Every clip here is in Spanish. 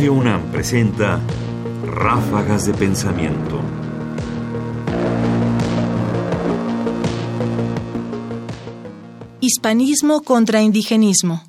Radio UNAM presenta Ráfagas de Pensamiento. Hispanismo contra indigenismo.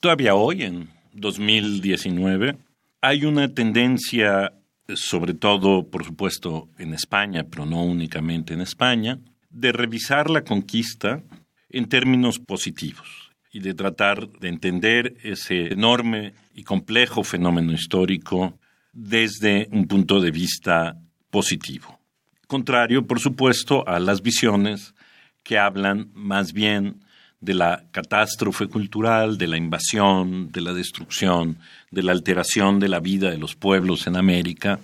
Todavía hoy, en 2019, hay una tendencia, sobre todo, por supuesto, en España, pero no únicamente en España, de revisar la conquista en términos positivos y de tratar de entender ese enorme y complejo fenómeno histórico desde un punto de vista positivo. Contrario, por supuesto, a las visiones que hablan más bien de la catástrofe cultural, de la invasión, de la destrucción, de la alteración de la vida de los pueblos en América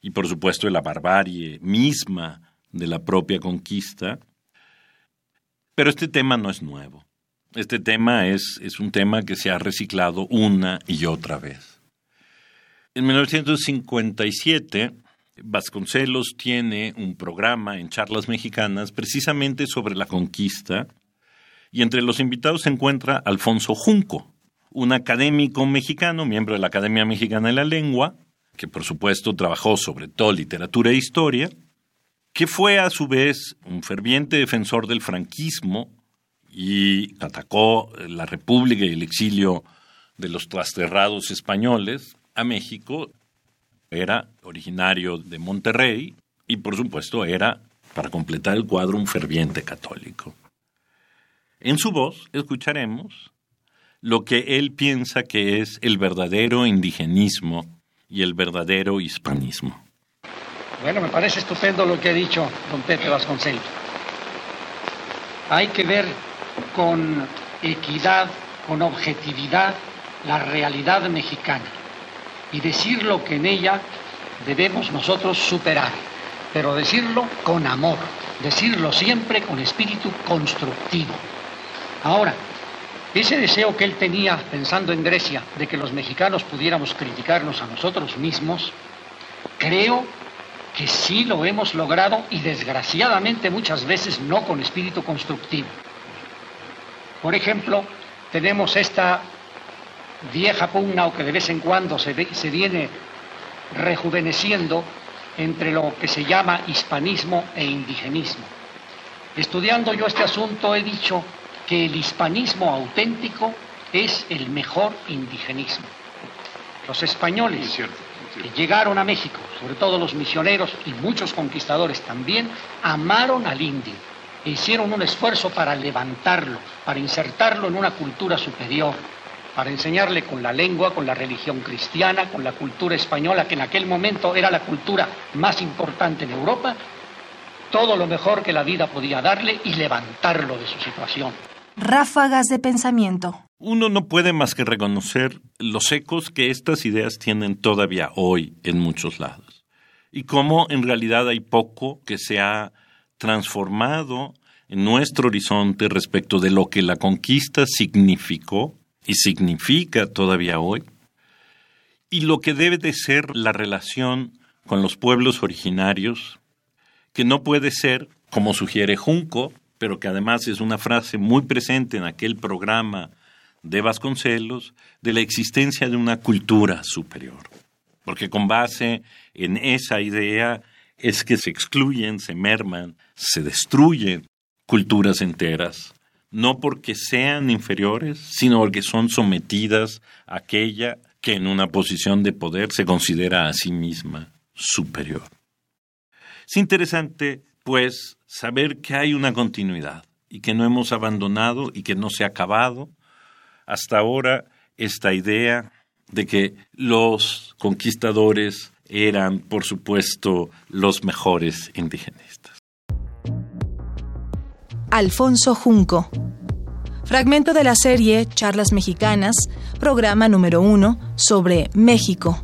y por supuesto de la barbarie misma de la propia conquista. Pero este tema no es nuevo. Este tema es, es un tema que se ha reciclado una y otra vez. En 1957, Vasconcelos tiene un programa en charlas mexicanas precisamente sobre la conquista y entre los invitados se encuentra Alfonso Junco, un académico mexicano, miembro de la Academia Mexicana de la Lengua, que por supuesto trabajó sobre todo literatura e historia, que fue a su vez un ferviente defensor del franquismo y atacó la República y el exilio de los trasterrados españoles a México. Era originario de Monterrey y por supuesto era, para completar el cuadro, un ferviente católico. En su voz escucharemos lo que él piensa que es el verdadero indigenismo y el verdadero hispanismo. Bueno, me parece estupendo lo que ha dicho don Pepe Vasconcelos. Hay que ver con equidad, con objetividad, la realidad mexicana y decir lo que en ella debemos nosotros superar, pero decirlo con amor, decirlo siempre con espíritu constructivo. Ahora, ese deseo que él tenía pensando en Grecia de que los mexicanos pudiéramos criticarnos a nosotros mismos, creo que sí lo hemos logrado y desgraciadamente muchas veces no con espíritu constructivo. Por ejemplo, tenemos esta vieja pugna o que de vez en cuando se, se viene rejuveneciendo entre lo que se llama hispanismo e indigenismo. Estudiando yo este asunto he dicho que el hispanismo auténtico es el mejor indigenismo. Los españoles que llegaron a México, sobre todo los misioneros y muchos conquistadores también, amaron al indio hicieron un esfuerzo para levantarlo, para insertarlo en una cultura superior, para enseñarle con la lengua, con la religión cristiana, con la cultura española, que en aquel momento era la cultura más importante en Europa, todo lo mejor que la vida podía darle y levantarlo de su situación. Ráfagas de pensamiento. Uno no puede más que reconocer los ecos que estas ideas tienen todavía hoy en muchos lados. Y cómo en realidad hay poco que se ha transformado en nuestro horizonte respecto de lo que la conquista significó y significa todavía hoy, y lo que debe de ser la relación con los pueblos originarios, que no puede ser, como sugiere Junco, pero que además es una frase muy presente en aquel programa de Vasconcelos, de la existencia de una cultura superior. Porque con base en esa idea es que se excluyen, se merman, se destruyen culturas enteras, no porque sean inferiores, sino porque son sometidas a aquella que en una posición de poder se considera a sí misma superior. Es interesante pues saber que hay una continuidad y que no hemos abandonado y que no se ha acabado hasta ahora esta idea de que los conquistadores eran, por supuesto, los mejores indigenistas. Alfonso Junco. Fragmento de la serie Charlas Mexicanas, programa número uno sobre México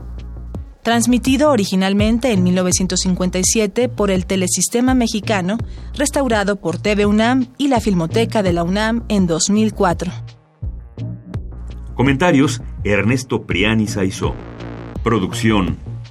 transmitido originalmente en 1957 por el Telesistema Mexicano, restaurado por TV UNAM y la Filmoteca de la UNAM en 2004. Comentarios: Ernesto Priani Saizó. Producción: